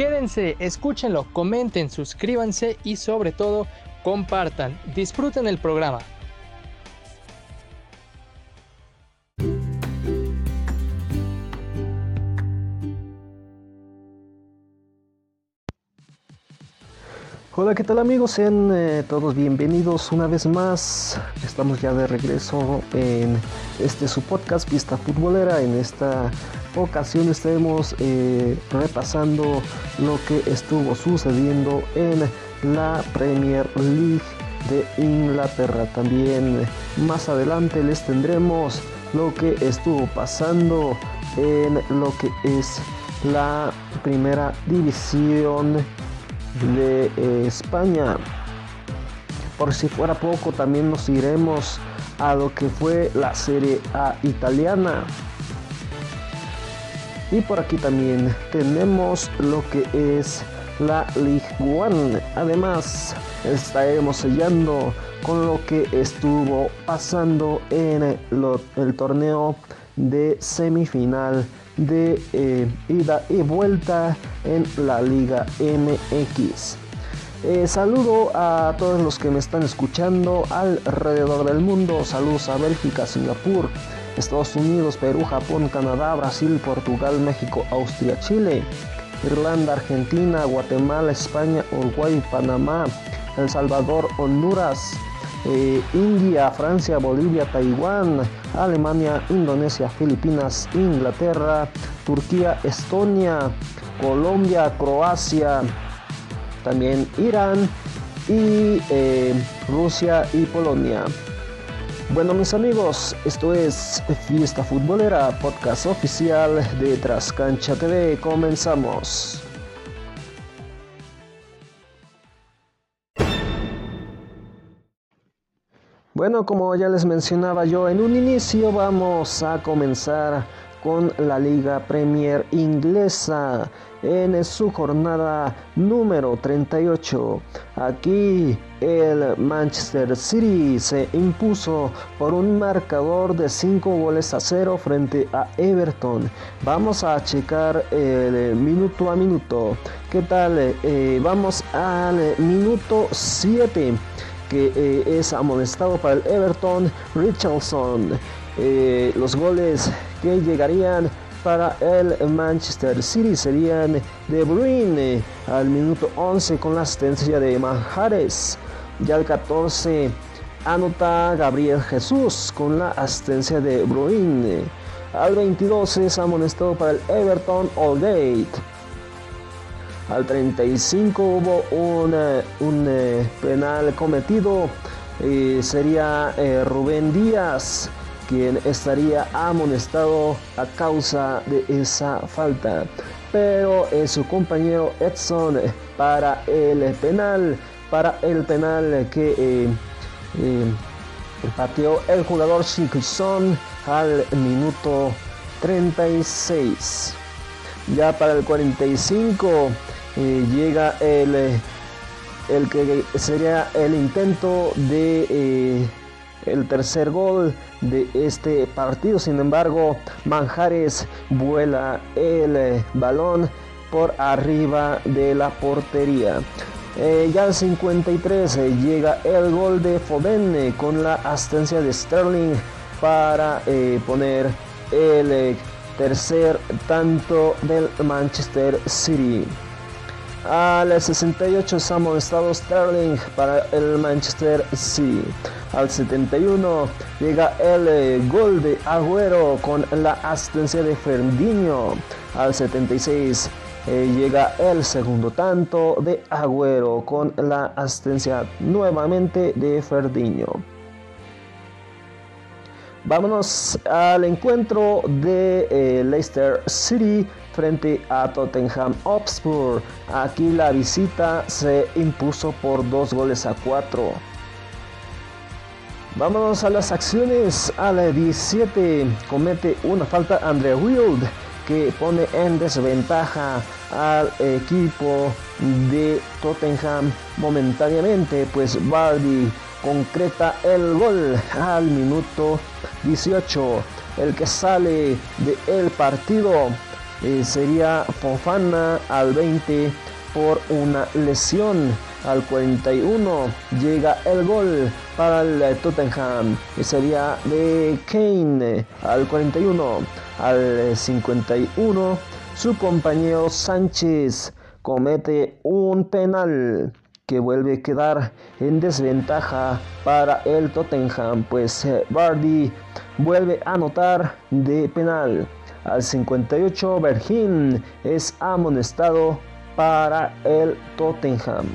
Quédense, escúchenlo, comenten, suscríbanse y sobre todo compartan. Disfruten el programa. Hola, ¿qué tal amigos? Sean eh, todos bienvenidos una vez más. Estamos ya de regreso en este su podcast Vista Futbolera. En esta ocasión estaremos eh, repasando lo que estuvo sucediendo en la Premier League de Inglaterra. También más adelante les tendremos lo que estuvo pasando en lo que es la primera división de eh, España. Por si fuera poco, también nos iremos a lo que fue la Serie A italiana. Y por aquí también tenemos lo que es la League One. Además, estaremos sellando con lo que estuvo pasando en el torneo de semifinal de eh, ida y vuelta en la Liga MX. Eh, saludo a todos los que me están escuchando alrededor del mundo. Saludos a Bélgica, Singapur, Estados Unidos, Perú, Japón, Canadá, Brasil, Portugal, México, Austria, Chile, Irlanda, Argentina, Guatemala, España, Uruguay, Panamá, El Salvador, Honduras, eh, India, Francia, Bolivia, Taiwán, Alemania, Indonesia, Filipinas, Inglaterra, Turquía, Estonia, Colombia, Croacia, también Irán y eh, Rusia y Polonia. Bueno mis amigos, esto es Fiesta Futbolera, podcast oficial de Trascancha TV. Comenzamos. Bueno, como ya les mencionaba yo en un inicio, vamos a comenzar con la Liga Premier inglesa en su jornada número 38. Aquí el Manchester City se impuso por un marcador de 5 goles a 0 frente a Everton. Vamos a checar el minuto a minuto. ¿Qué tal? Eh, vamos al minuto 7 que eh, es amonestado para el Everton Richardson. Eh, los goles que llegarían para el Manchester City serían De Bruyne al minuto 11 con la asistencia de Manjares. Ya al 14 anota Gabriel Jesús con la asistencia de Bruyne. Al 22 es amonestado para el Everton Allgate. Al 35 hubo un, un eh, penal cometido. y sería eh, Rubén Díaz quien estaría amonestado a causa de esa falta. Pero es su compañero Edson para el penal, para el penal que eh, pateó el jugador Shikelson al minuto 36. Ya para el 45 llega el, eh, el que sería el intento de eh, el tercer gol de este partido. Sin embargo, Manjares vuela el eh, balón por arriba de la portería. ya al 53 llega el gol de Foden con la asistencia de Sterling para poner el tercer tanto del Manchester City. Al 68 es amonestado Sterling para el Manchester City. Al 71 llega el eh, gol de Agüero con la asistencia de Fernandinho. Al 76 eh, llega el segundo tanto de Agüero con la asistencia nuevamente de Fernandinho. Vámonos al encuentro de eh, Leicester City frente a Tottenham Hotspur. Aquí la visita se impuso por dos goles a cuatro. Vámonos a las acciones. A la 17 comete una falta Andrea Wild que pone en desventaja al equipo de Tottenham momentáneamente, pues Bardi concreta el gol al minuto 18. El que sale del el partido eh, sería Fofana al 20 por una lesión. Al 41 llega el gol para el Tottenham y sería de Kane. Al 41, al 51, su compañero Sánchez comete un penal que vuelve a quedar en desventaja para el Tottenham, pues eh, Bardi vuelve a anotar de penal. Al 58 Bergin es amonestado para el Tottenham.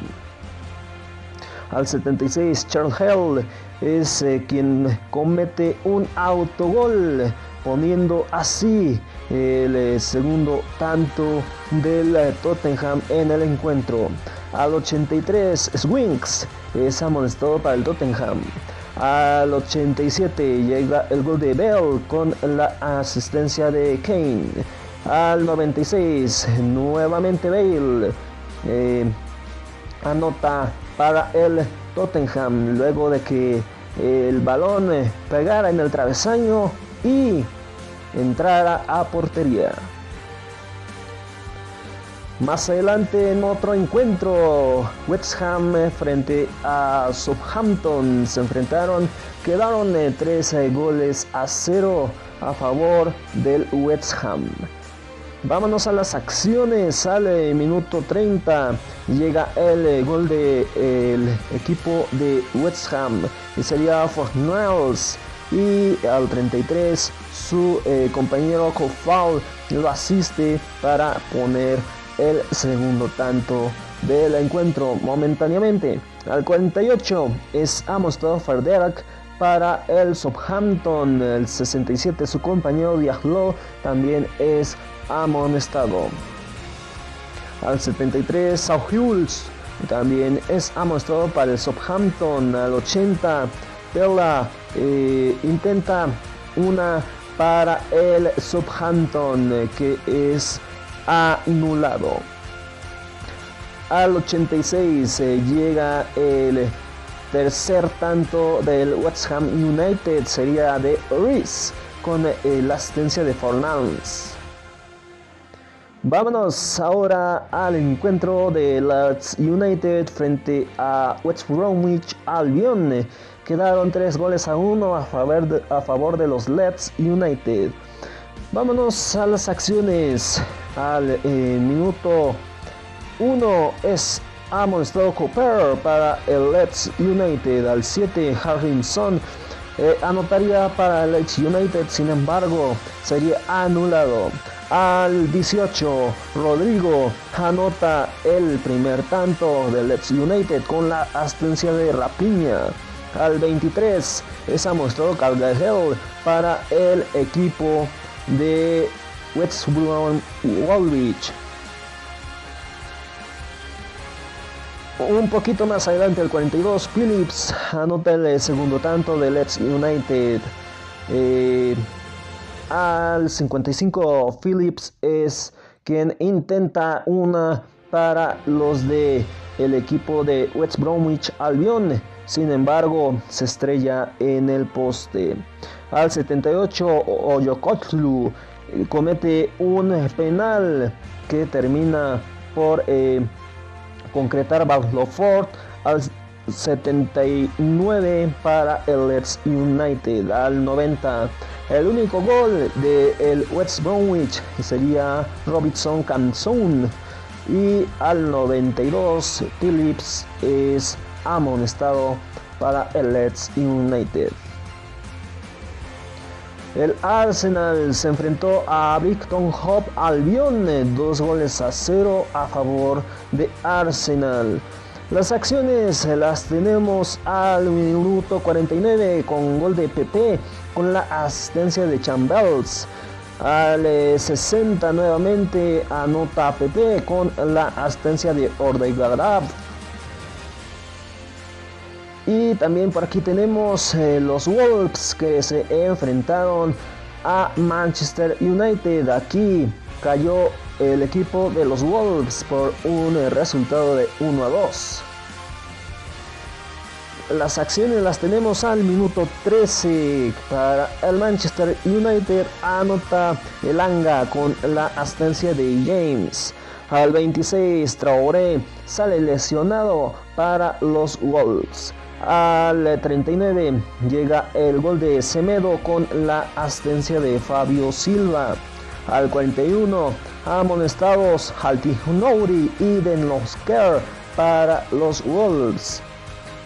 Al 76 Charles Hell es eh, quien comete un autogol poniendo así el eh, segundo tanto del eh, Tottenham en el encuentro. Al 83 Swings es amonestado para el Tottenham. Al 87 llega el gol de Bell con la asistencia de Kane. Al 96 nuevamente Bale eh, anota para el Tottenham luego de que el balón pegara en el travesaño y entrara a portería. Más adelante en otro encuentro, West Ham frente a Southampton se enfrentaron, quedaron 13 goles a 0 a favor del West Ham. Vámonos a las acciones, sale minuto 30, llega el gol del el equipo de West Ham y sería Fornells y al 33 su eh, compañero Kofal lo asiste para poner el segundo tanto del encuentro momentáneamente. Al 48 es amostrado Ferderak para el Southampton. El 67 su compañero Diaglo también es amonestado. Al 73 Sauhuls también es amostrado para el Southampton. Al 80 Pella eh, intenta una para el Southampton que es anulado. Al 86 eh, llega el tercer tanto del West Ham United, sería de Reese con eh, la asistencia de Fornals. Vámonos ahora al encuentro de Leeds United frente a West Bromwich Albion. Quedaron tres goles a uno a favor de, a favor de los Leeds United. Vámonos a las acciones. Al eh, minuto 1 es amonestado Cooper para el Leeds United. Al 7 Harrison eh, anotaría para el Leeds United, sin embargo sería anulado. Al 18 Rodrigo anota el primer tanto del Leeds United con la asistencia de Rapiña. Al 23 es amostrado Calgary para el equipo de West Woolwich. Un poquito más adelante, el 42, Phillips anota el segundo tanto de Leeds United. Eh, al 55, Phillips es quien intenta una para los de el equipo de West Bromwich Albion. Sin embargo, se estrella en el poste. Al 78, Oyokotlu eh, comete un penal que termina por eh, concretar Ford al 79 para el Leeds United al 90 el único gol de el West Bromwich sería Robinson Canzón y al 92 Phillips es amonestado para el Leeds United. El Arsenal se enfrentó a Brighton Hove Albion, dos goles a cero a favor de Arsenal. Las acciones las tenemos al minuto 49 con gol de PP con la asistencia de Chambers. Al 60 nuevamente anota Pepe con la asistencia de Ordegaard. Y también por aquí tenemos eh, los Wolves que se enfrentaron a Manchester United. Aquí cayó el equipo de los Wolves por un resultado de 1 a 2. Las acciones las tenemos al minuto 13 para el Manchester United. Anota el Anga con la asistencia de James. Al 26 Traoré sale lesionado para los Wolves. Al 39 llega el gol de Semedo con la asistencia de Fabio Silva. Al 41 amonestados Halti Nouri y Denlosker para los Wolves.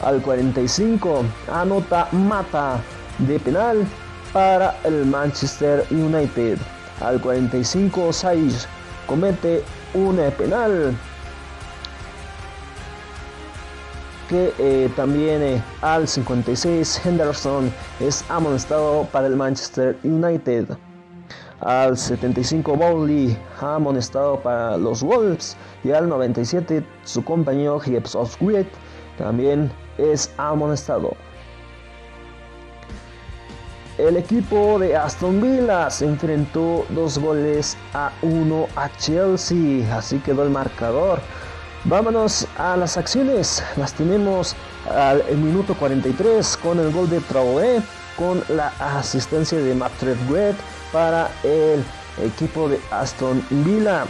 Al 45 anota Mata de penal para el Manchester United. Al 45 Saiz comete un penal que eh, también eh, al 56 Henderson es amonestado para el Manchester United. Al 75 Bowley amonestado para los Wolves y al 97 su compañero Gibbs of también es amonestado. El equipo de Aston Villa se enfrentó dos goles a uno a Chelsea, así quedó el marcador. Vámonos a las acciones. Las tenemos al minuto 43 con el gol de Traoré, con la asistencia de Matt Red para el equipo de Aston Villa.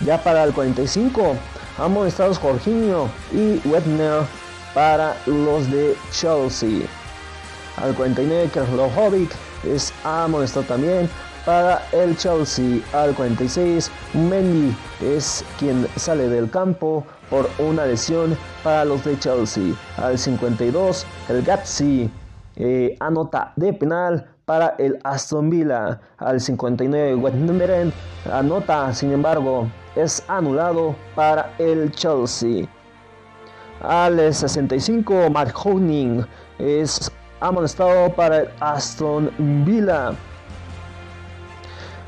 Ya para el 45, amonestados Jorginho y Webner para los de Chelsea. Al 49, Hobbit es amonestado también para el Chelsea. Al 46, Mendy es quien sale del campo por una lesión para los de Chelsea. Al 52, el Gatsi eh, anota de penal para el Aston Villa. Al 59, Wettenberen anota, sin embargo, es anulado para el Chelsea. Al 65, Mark Honing es amonestado para el Aston Villa.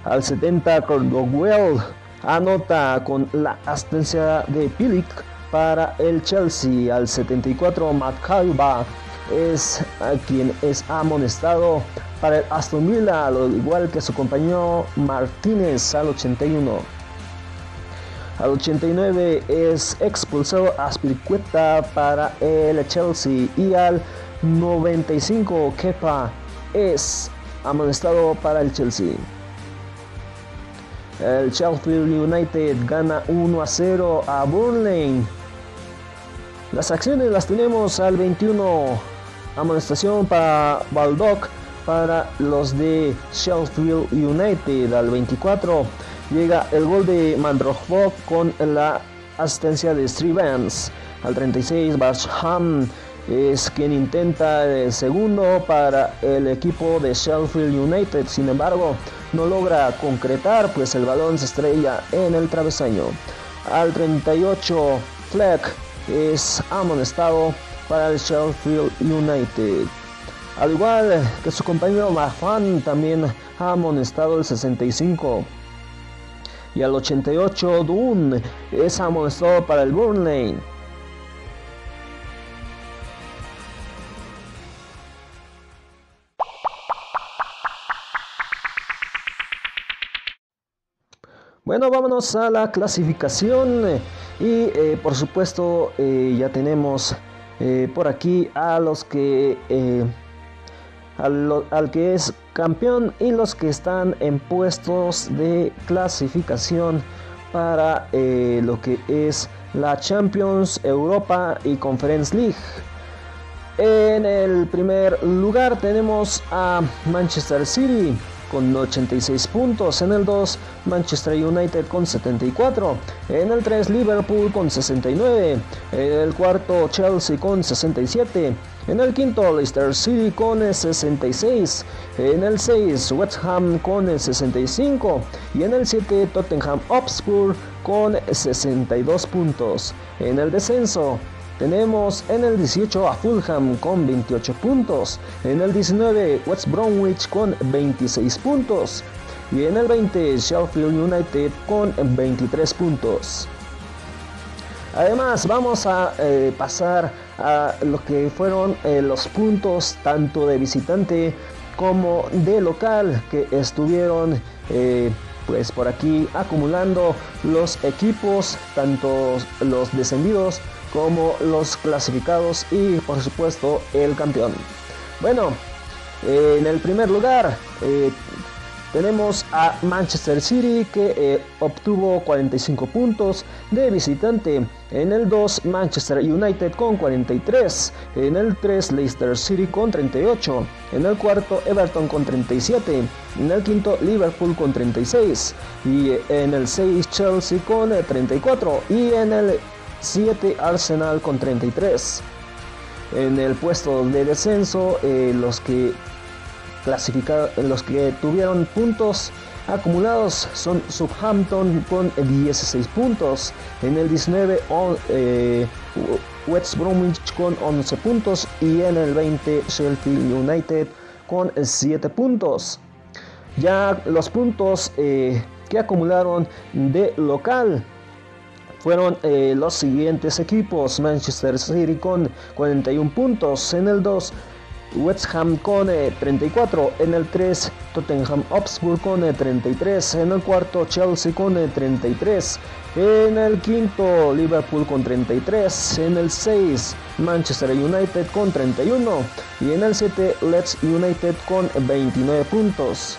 Al 70, Cordwell anota con la asistencia de Pilic para el Chelsea. Al 74, Matt Calva es quien es amonestado para el Aston Villa, al igual que su compañero Martínez al 81. Al 89 es expulsado Aspilicueta para el Chelsea y al 95 Kepa es amonestado para el Chelsea. El Sheffield United gana 1 a 0 a Burnley. Las acciones las tenemos al 21. Amonestación para Baldock para los de Sheffield United. Al 24 llega el gol de Mandrojo con la asistencia de Strivens. Al 36 Barsham es quien intenta el segundo para el equipo de Sheffield United. Sin embargo, no logra concretar, pues el balón se estrella en el travesaño. Al 38, Fleck es amonestado para el Sheffield United. Al igual que su compañero Mahfan, también ha amonestado el 65. Y al 88, Dunn es amonestado para el Burnley. Bueno, vámonos a la clasificación y eh, por supuesto eh, ya tenemos eh, por aquí a los que al, que es campeón y los que están en puestos de clasificación para lo que es la Champions Europa y Conference League. En el primer lugar tenemos a Manchester City con 86 puntos. En el 2, Manchester United con 74. En el 3, Liverpool con 69. En el cuarto, Chelsea con 67. En el quinto, Leicester City con 66. En el 6, West Ham con 65. Y en el 7, Tottenham Hotspur con 62 puntos. En el descenso, tenemos en el 18 a Fulham con 28 puntos, en el 19 West Bromwich con 26 puntos y en el 20 Sheffield United con 23 puntos. Además vamos a eh, pasar a lo que fueron eh, los puntos tanto de visitante como de local que estuvieron eh, pues por aquí acumulando los equipos, tanto los descendidos como los clasificados y por supuesto el campeón. Bueno, en el primer lugar eh, tenemos a Manchester City que eh, obtuvo 45 puntos de visitante. En el 2 Manchester United con 43. En el 3 Leicester City con 38. En el cuarto Everton con 37. En el quinto Liverpool con 36. Y en el 6 Chelsea con 34. Y en el 7 Arsenal con 33. En el puesto de descenso, eh, los que clasificados, los que tuvieron puntos acumulados son Southampton con 16 puntos, en el 19 eh, West Bromwich con 11 puntos y en el 20 Sheffield United con 7 puntos. Ya los puntos eh, que acumularon de local fueron eh, los siguientes equipos. Manchester City con 41 puntos. En el 2, West Ham con 34. En el 3, Tottenham Hotspur con 33. En el cuarto, Chelsea con 33. En el quinto, Liverpool con 33. En el 6, Manchester United con 31. Y en el 7, Leeds United con 29 puntos.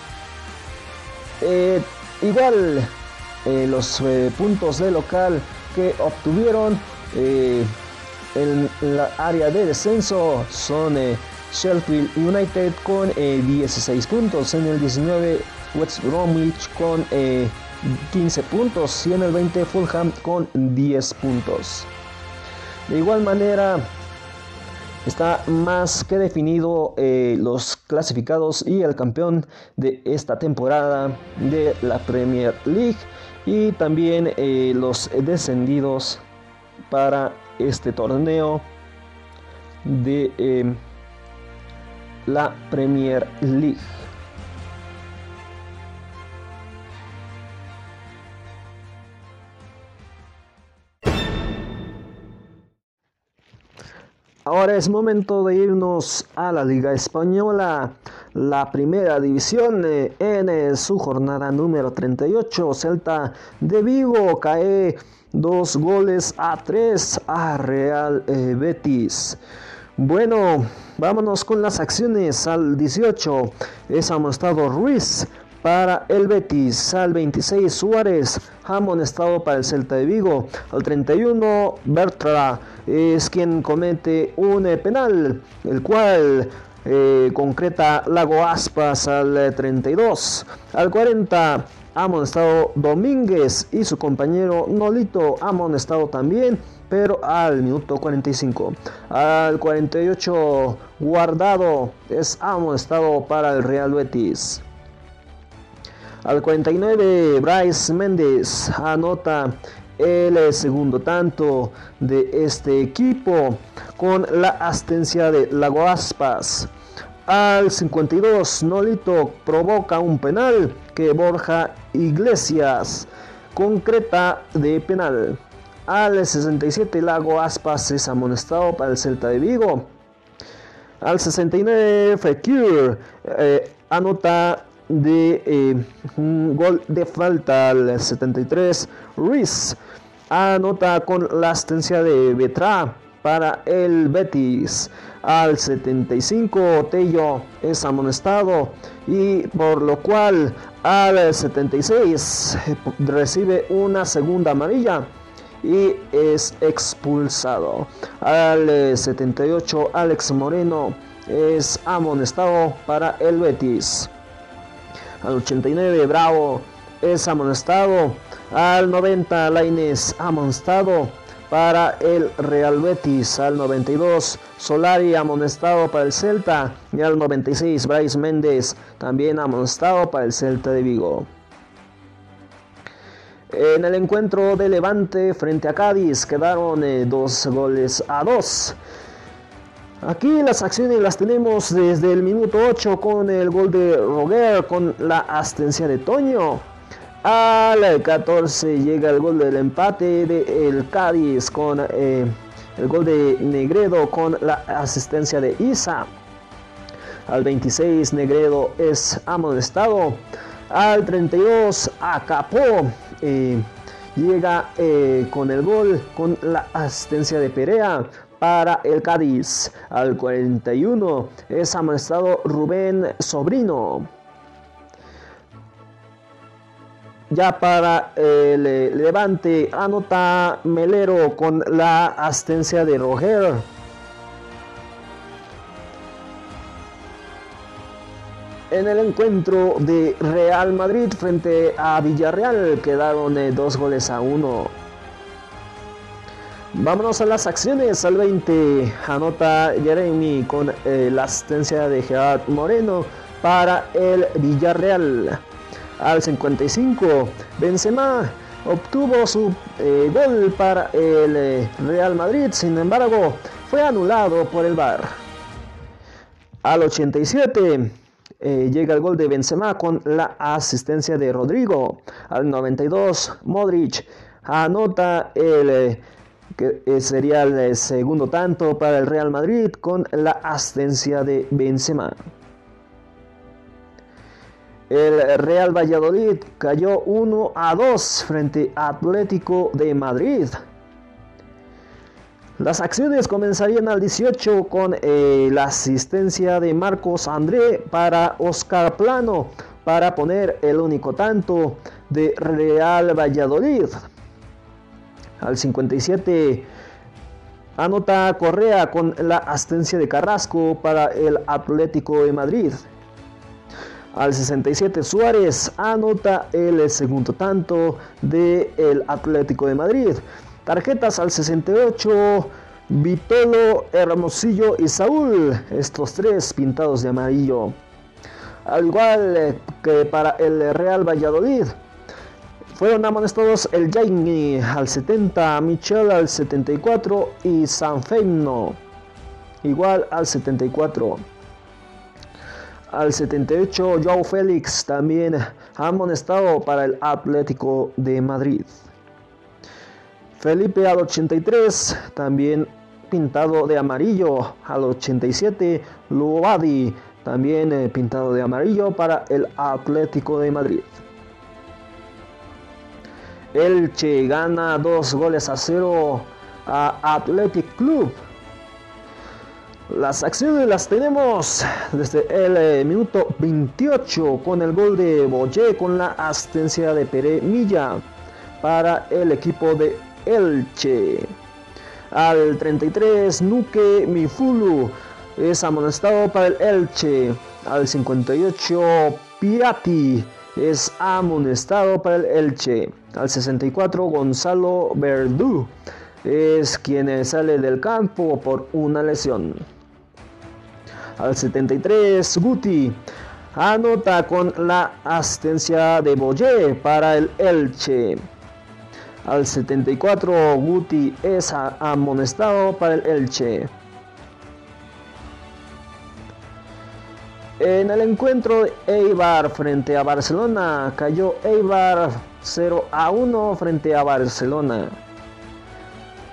Eh, igual, eh, los puntos de local que obtuvieron eh, en la área de descenso son eh, Sheffield United con 16 eh, puntos, en el 19 West Bromwich con 15 puntos y en el 20 Fulham con 10 puntos. De igual manera, está más que definido los clasificados y el campeón de esta temporada de la Premier League y también eh, los descendidos para este torneo de eh, la Premier League. Ahora es momento de irnos a la Liga Española, la primera división eh, en eh, su jornada número 38. Celta de Vigo cae dos goles a tres a Real eh, Betis. Bueno, vámonos con las acciones al 18. Es amonestado Ruiz para el Betis. Al 26 Suárez, amonestado para el Celta de Vigo. Al 31 Bertra es quien comete un penal, el cual eh, concreta Lago Aspas al 32. Eh, al 40 amonestado Domínguez y su compañero Nolito amonestado también pero al minuto 45. Al 48 guardado es amonestado para el Real Betis. Al 49, Bryce Méndez anota el segundo tanto de este equipo con la asistencia de Lago Aspas. Al 52, Nolito provoca un penal que Borja Iglesias concreta de penal. Al 67, Lago Aspas es amonestado para el Celta de Vigo. Al 69, Fekir eh, anota de eh, un gol de falta al 73. Ruiz anota con la asistencia de Betra para el Betis. Al 75 Tello es amonestado y por lo cual al 76 recibe una segunda amarilla y es expulsado. Al 78 Alex Moreno es amonestado para el Betis. Al 89 Bravo es amonestado. Al 90 Laines amonestado para el Real Betis. Al 92 Solari amonestado para el Celta. Y al 96 Bryce Méndez también amonestado para el Celta de Vigo. En el encuentro de Levante frente a Cádiz quedaron eh, dos goles a dos. Aquí las acciones las tenemos desde el minuto 8 con el gol de Roger, con la asistencia de Toño. Al 14 llega el gol del empate de el Cádiz con eh, el gol de Negredo con la asistencia de Isa. Al 26 Negredo es amonestado. Al 32 Acapó eh, llega eh, con el gol con la asistencia de Perea para el Cádiz. Al 41 es amonestado Rubén Sobrino. Ya para el eh, Levante anota Melero con la asistencia de Roger. En el encuentro de Real Madrid frente a Villarreal quedaron eh, dos goles a uno. Vámonos a las acciones. Al 20 anota Jeremy con eh, la asistencia de Gerard Moreno para el Villarreal. Al 55 Benzema obtuvo su eh, gol para el eh, Real Madrid. Sin embargo, fue anulado por el VAR. Al 87 llega el gol de Benzema con la asistencia de Rodrigo. Al 92 Modric anota el que eh, sería el eh, segundo tanto para el Real Madrid con la asistencia de Benzema. El Real Valladolid cayó 1 a 2 frente a Atlético de Madrid. Las acciones comenzarían al 18 con eh, la asistencia de Marcos André para Oscar Plano para poner el único tanto de Real Valladolid. Al 57 anota Correa con la asistencia de Carrasco para el Atlético de Madrid. Al 67 Suárez anota el segundo tanto del el Atlético de Madrid. Tarjetas al 68 Vitolo, Hermosillo y Saúl, estos tres pintados de amarillo. Al igual que para el Real Valladolid, fueron amonestados el Jaime al 70, Michel al 74 y Sanfeino igual al 74. Al 78, Joao Félix también amonestado para el Atlético de Madrid. Felipe al 83, también pintado de amarillo. Al 87, Luadi, también eh, pintado de amarillo para el Atlético de Madrid. Elche gana dos goles a cero a Athletic Club. Las acciones las tenemos desde el eh, minuto 28 con el gol de Boye con la asistencia de Pere Milla para el equipo de Elche. Al 33 Nuke Mifulu es amonestado para el Elche. Al 58 Piatti es amonestado para el Elche. Al 64 Gonzalo Verdú es quien sale del campo por una lesión. Al 73 Guti anota con la asistencia de Boye para el Elche. Al 74 Guti es amonestado para el Elche. En el encuentro Eibar frente a Barcelona, cayó Eibar 0 a 1 frente a Barcelona.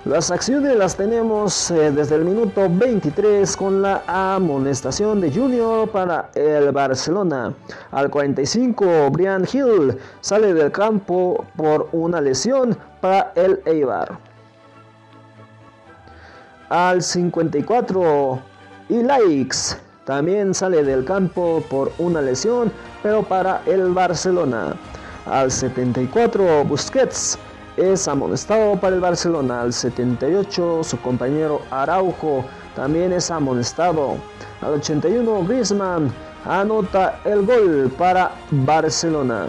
Las acciones las tenemos eh, desde el minuto 23 con la amonestación de Junior para el Barcelona. Al 45, Brian Hill sale del campo por una lesión para el Eibar. Al 54, Ilaix también sale del campo por una lesión, pero para el Barcelona. Al 74 Busquets es amonestado para el Barcelona. Al 78 su compañero Araujo también es amonestado. Al 81 Griezmann anota el gol para Barcelona.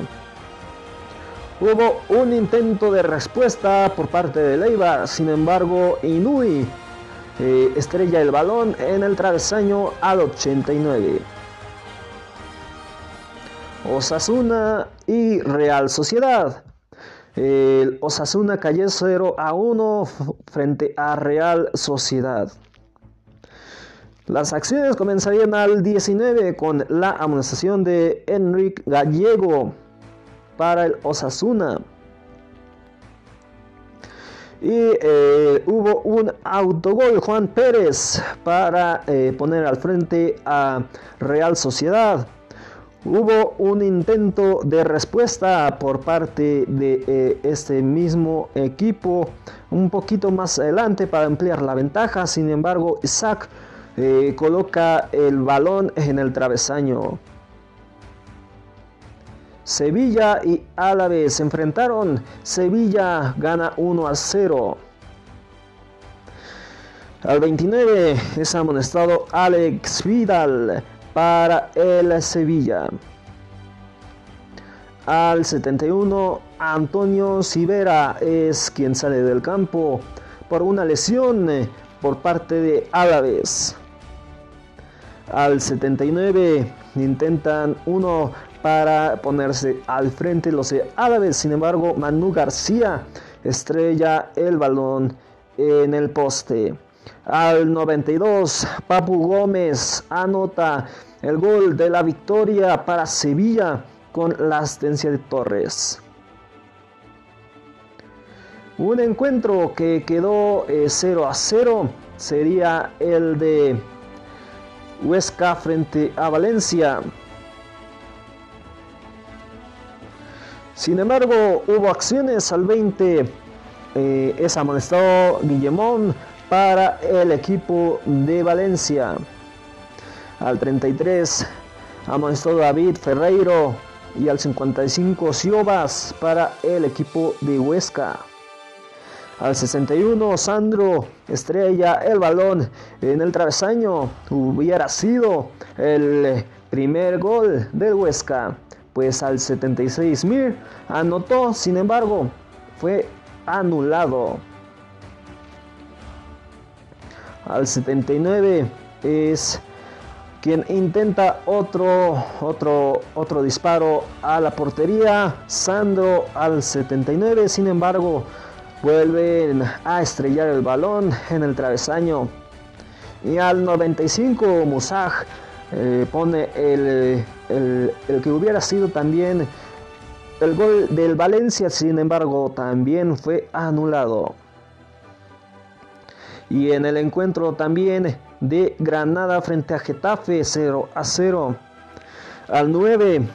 Hubo un intento de respuesta por parte de Leiva, sin embargo Inui eh, estrella el balón en el travesaño al 89. Osasuna y Real Sociedad. El Osasuna cayó 0 a 1 frente a Real Sociedad. Las acciones comenzarían al 19 con la amonestación de Enrique Gallego para el Osasuna. Y eh, hubo un autogol Juan Pérez para eh, poner al frente a Real Sociedad. Hubo un intento de respuesta por parte de eh, este mismo equipo un poquito más adelante para ampliar la ventaja. Sin embargo, Isaac coloca el balón en el travesaño. Sevilla y Álaves se enfrentaron. Sevilla gana 1 a 0. Al 29 es amonestado Alex Vidal para el Sevilla. Al 71, Antonio Sivera es quien sale del campo por una lesión por parte de Álaves. Al 79 intentan uno para ponerse al frente los Álaves, sin embargo Manu García estrella el balón en el poste. Al 92, Papu Gómez anota el gol de la victoria para Sevilla con la asistencia de Torres. Un encuentro que quedó 0 eh, a 0 sería el de Huesca frente a Valencia. Sin embargo, hubo acciones al 20. Eh, es amonestado Guillemón para el equipo de Valencia. Al 33, amonestado David Ferreiro. Y al 55, Ciobas para el equipo de Huesca. Al 61, Sandro estrella el balón en el travesaño. Hubiera sido el primer gol del Huesca. Pues al 76, Mir anotó, sin embargo, fue anulado. Al 79 es quien intenta otro, otro, otro disparo a la portería. Sandro al 79, sin embargo, vuelven a estrellar el balón en el travesaño. Y al 95, Musaj eh, pone el, el que hubiera sido también el gol del Valencia, sin embargo, también fue anulado. Y en el encuentro también de Granada frente a Getafe 0 a 0. Al 9,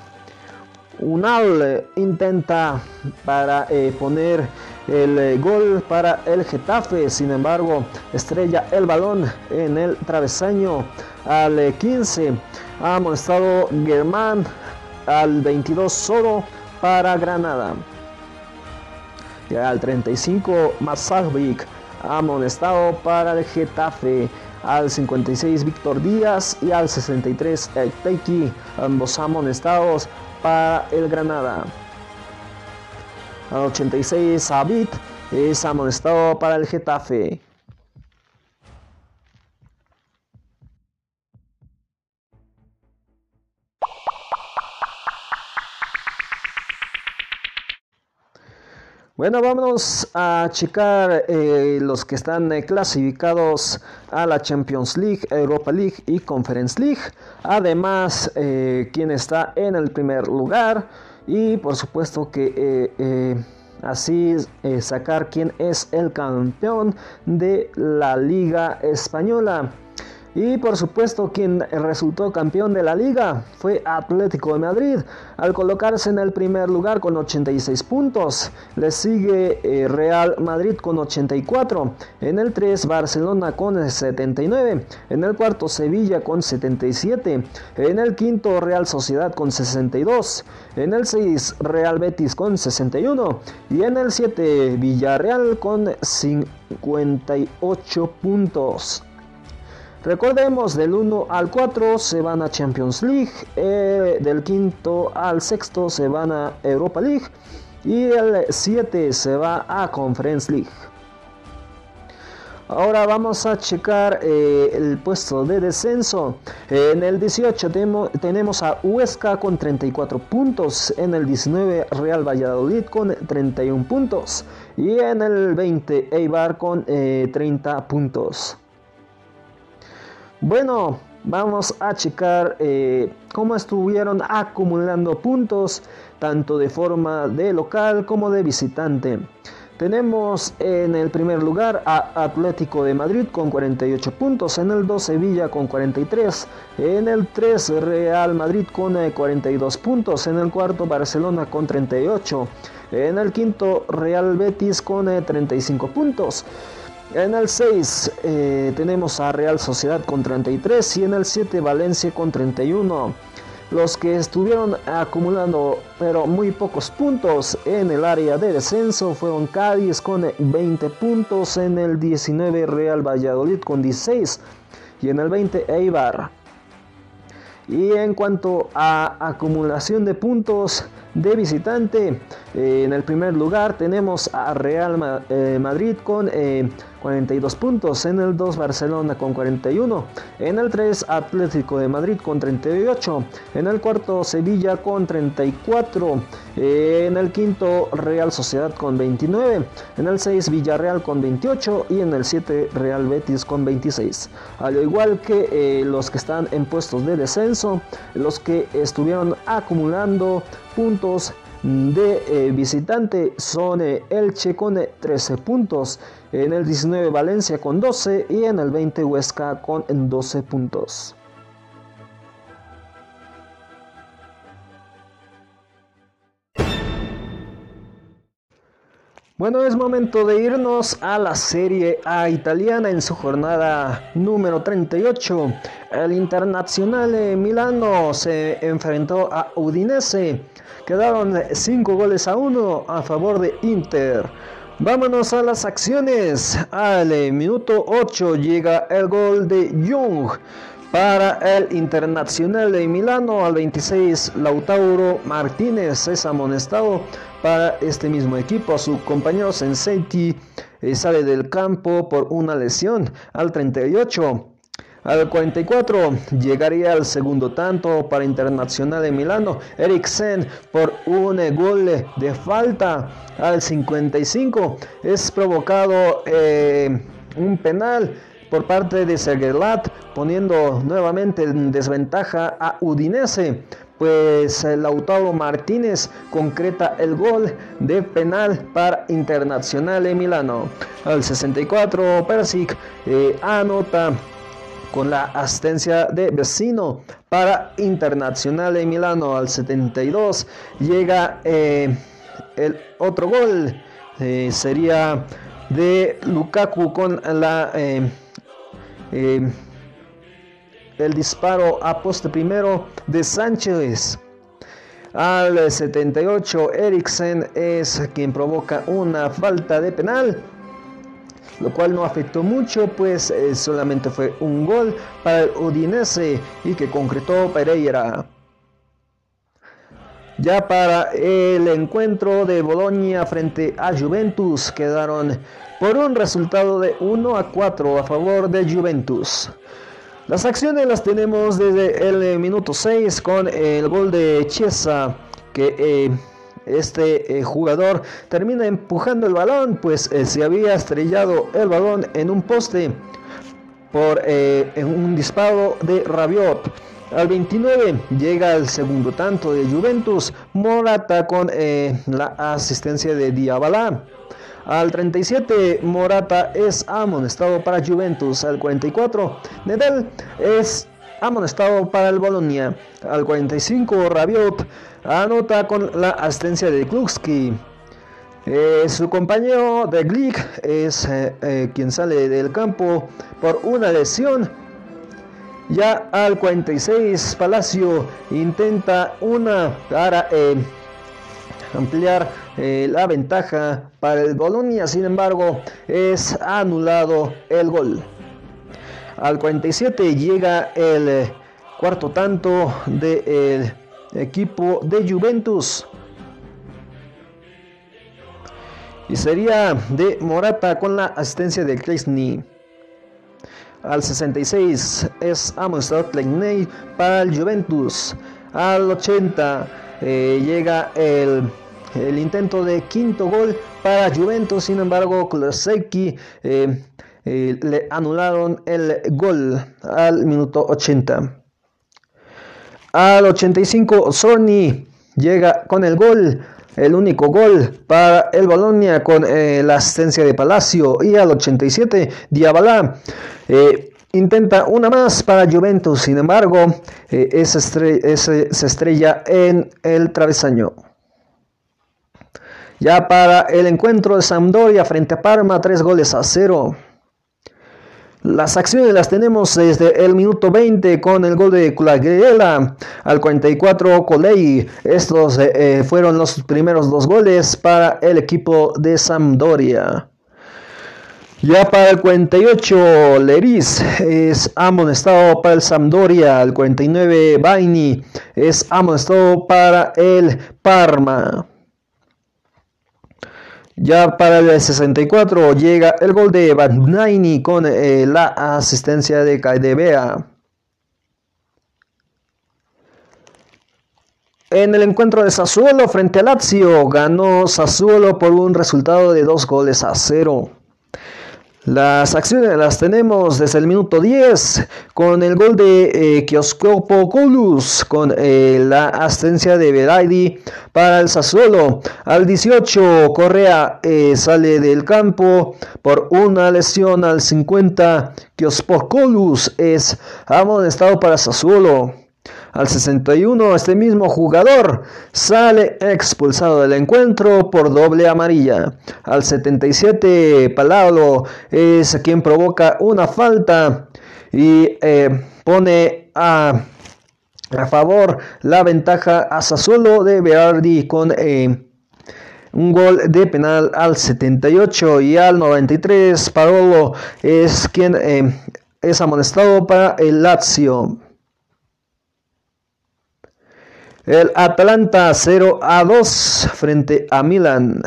Unal intenta para eh, poner el eh, gol para el Getafe, sin embargo, estrella el balón en el travesaño. Al 15, eh, ha amonestado Germán. Al 22, solo para Granada. Y al 35, Mazarvik amonestado para el Getafe. Al 56 Víctor Díaz y al 63 Teiki, ambos amonestados para el Granada. Al 86 Abid es amonestado para el Getafe. Bueno, vamos a checar eh, los que están eh, clasificados a la Champions League, Europa League y Conference League. Además, eh, quién está en el primer lugar y por supuesto que así sacar quién es el campeón de la Liga Española. Y por supuesto quien resultó campeón de la liga fue Atlético de Madrid al colocarse en el primer lugar con 86 puntos. Le sigue eh, Real Madrid con 84. En el 3 Barcelona con 79. En el cuarto Sevilla con 77. En el quinto Real Sociedad con 62. En el 6 Real Betis con 61. Y en el 7 Villarreal con 58 puntos. Recordemos, del 1 al 4 se van a Champions League, eh, del quinto al sexto se van a Europa League y el 7 se va a Conference League. Ahora vamos a checar eh, el puesto de descenso. En el 18 tenemos a Huesca con 34 puntos. En el 19 Real Valladolid con 31 puntos. Y en el 20 Eibar con 30 eh, puntos. Bueno, vamos a checar eh, cómo estuvieron acumulando puntos tanto de forma de local como de visitante. Tenemos en el primer lugar a Atlético de Madrid con 48 puntos, en el 2 Sevilla con 43, en el 3 Real Madrid con 42 eh, puntos, en el cuarto Barcelona con 38, en el quinto Real Betis con 35 eh, puntos. En el 6 eh, tenemos a Real Sociedad con 33 y en el 7 Valencia con 31. Los que estuvieron acumulando pero muy pocos puntos en el área de descenso fueron Cádiz con 20 puntos, en el 19 Real Valladolid con 16 y en el 20 Eibar. Y en cuanto a acumulación de puntos de visitante, eh, en el primer lugar tenemos a Real eh, Madrid con 42 eh, puntos, en el 2 Barcelona con 41, en el 3 Atlético de Madrid con 38, en el cuarto Sevilla con 34, en el quinto Real Sociedad con 29, en el 6 Villarreal con 28 y en el 7 Real Betis con 26. Al igual que los que están en puestos de descenso, los que estuvieron acumulando puntos de eh, visitante son eh, Elche con 13 eh, puntos, en el 19 Valencia con 12 y en el 20 Huesca con 12 puntos. Bueno, es momento de irnos a la Serie A italiana en su jornada número 38. El Internazionale Milano se enfrentó a Udinese. Quedaron 5 goles a 1 a favor de Inter. Vámonos a las acciones. Al minuto 8 llega el gol de Jung para el Internacional de Milano al 26 Lautaro Martínez es amonestado para este mismo equipo. Su compañero Sensetti eh, sale del campo por una lesión al 38. Al 44 llegaría el segundo tanto para Internacional de Milano. Eriksen por un gol de falta. Al 55 es provocado eh, un penal por parte de Sergelat, poniendo nuevamente en desventaja a Udinese pues eh, Lautaro Martínez concreta el gol de penal para Internacional de Milano. Al 64 Persic eh, anota con la asistencia de vecino para Internacional de Milano. Al 72 llega eh, el otro gol. sería de Lukaku con la el disparo a poste primero de Sánchez. Al 78, Eriksen es quien provoca una falta de penal, lo cual no afectó mucho, pues eh, solamente fue un gol para el Udinese y que concretó Pereira. Ya para el encuentro de Bolonia frente a Juventus quedaron por un resultado de 1 a 4 a favor de Juventus. Las acciones las tenemos desde el eh, minuto 6 con el gol de Chiesa que eh, este eh, jugador termina empujando el balón pues se había estrellado el balón en un poste por un disparo de Rabiot. Al 29 llega el segundo tanto de Juventus, Morata con la asistencia de Diabala. Al 37, Morata es amonestado para Juventus. Al 44, Nedel es amonestado para el Bolonia. Al 45, Rabiot anota con la asistencia de Klukski. Eh, su compañero de Glick es eh, eh, quien sale del campo por una lesión. Ya al 46, Palacio intenta una para ampliar eh, la ventaja para el Bolonia, sin embargo, es anulado el gol. Al 47 llega el eh, cuarto tanto del equipo de Juventus. Y sería de Morata con la asistencia de Kresny. Al 66 es amonestado Klegney para el Juventus. Al 80 eh, llega el, el, intento de quinto gol para Juventus. Sin embargo, Klosecki eh, eh, le anularon el gol al minuto 80. Al 85, Sorni llega con el gol, el único gol para el Bolonia con eh, la asistencia de Palacio. Y al 87, Diabala eh, intenta una más para Juventus, sin embargo, ese se estrella en el travesaño. Ya para el encuentro de Sampdoria frente a Parma, tres goles a cero. Las acciones las tenemos desde el minuto 20 con el gol de Culagrela al 44 Colei. Estos eh, eh, fueron los primeros dos goles para el equipo de Sampdoria. Ya para el 48 Leris es amonestado para el Sampdoria. Al 49 Baini es amonestado para el Parma. Ya para el 64 llega el gol de Bagnaini con eh, la asistencia de Caidebea. En el encuentro de Sassuolo frente a Lazio ganó Sassuolo por un resultado de dos goles a cero. Las acciones las tenemos desde el minuto 10 con el gol de eh, con eh, la asistencia de Beraidi para el Sassuolo. Al 18 Correa eh, sale del campo por una lesión al 50 Kioskokolus es amonestado para Sassuolo. Al 61 este mismo jugador sale expulsado del encuentro por doble amarilla. Al 77 Palalo es quien provoca una falta y eh, pone a, a, favor la ventaja a Sassuolo de Berardi con... Eh, un gol de penal al 78 y al 93 Parolo es quien eh, es amonestado para el Lazio. El Atalanta 0 a 2 frente a Milan.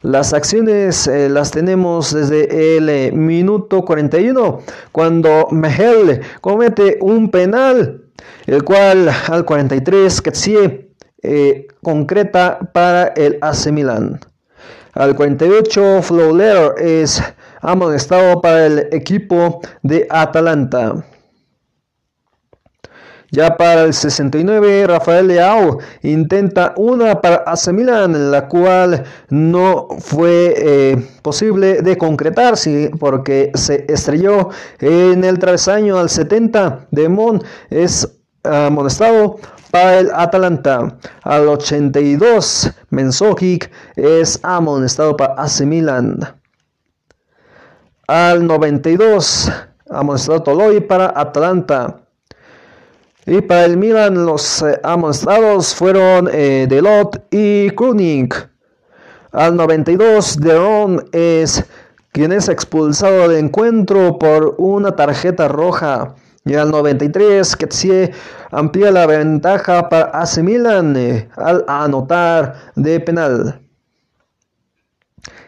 Las acciones eh, las tenemos desde el eh, minuto 41 cuando Mejel comete un penal, el cual al 43 Ketsie eh, concreta para el AC Milan. Al 48 Fowler es amonestado para el equipo de Atalanta. Ya para el 69, Rafael Leao intenta una para AC Milan, la cual no fue eh, posible de concretar porque se estrelló en el travesaño al 70. Demon es amonestado para el Atalanta. Al 82, Menzogic es amonestado para AC Milan. Al 92, amonestado Toloi para Atalanta. Y para el Milan los eh, amonestados fueron eh, Delot y Kruning. Al 92 Deron es quien es expulsado de encuentro por una tarjeta roja. Y al 93 Ketsie amplía la ventaja para AC Milan eh, al anotar de penal.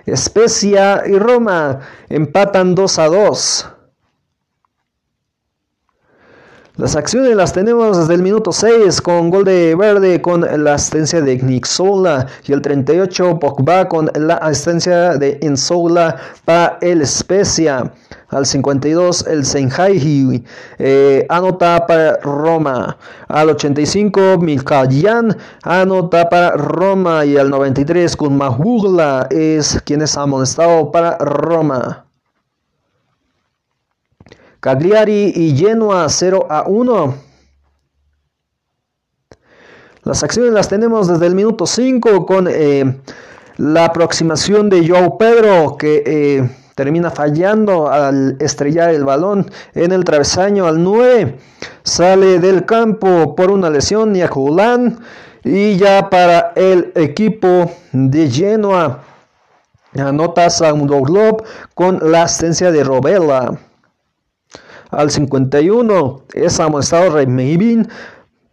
Especia y Roma empatan 2 a 2. Las acciones las tenemos desde el minuto 6 con gol de Verde con la asistencia de Nixola y el 38 Pogba con la asistencia de Insola para el Spezia. Al 52 el Senhai eh, anota para Roma. Al 85 Milkayan anota para Roma y al 93 con Mahugla es quien es amonestado para Roma. Cagliari y Genoa 0 a 1. Las acciones las tenemos desde el minuto 5 con eh, la aproximación de Joao Pedro que eh, termina fallando al estrellar el balón en el travesaño al 9. Sale del campo por una lesión Niakulán y ya para el equipo de Genoa anota Glob con la asistencia de Robela. Al 51 es amonestado Remivin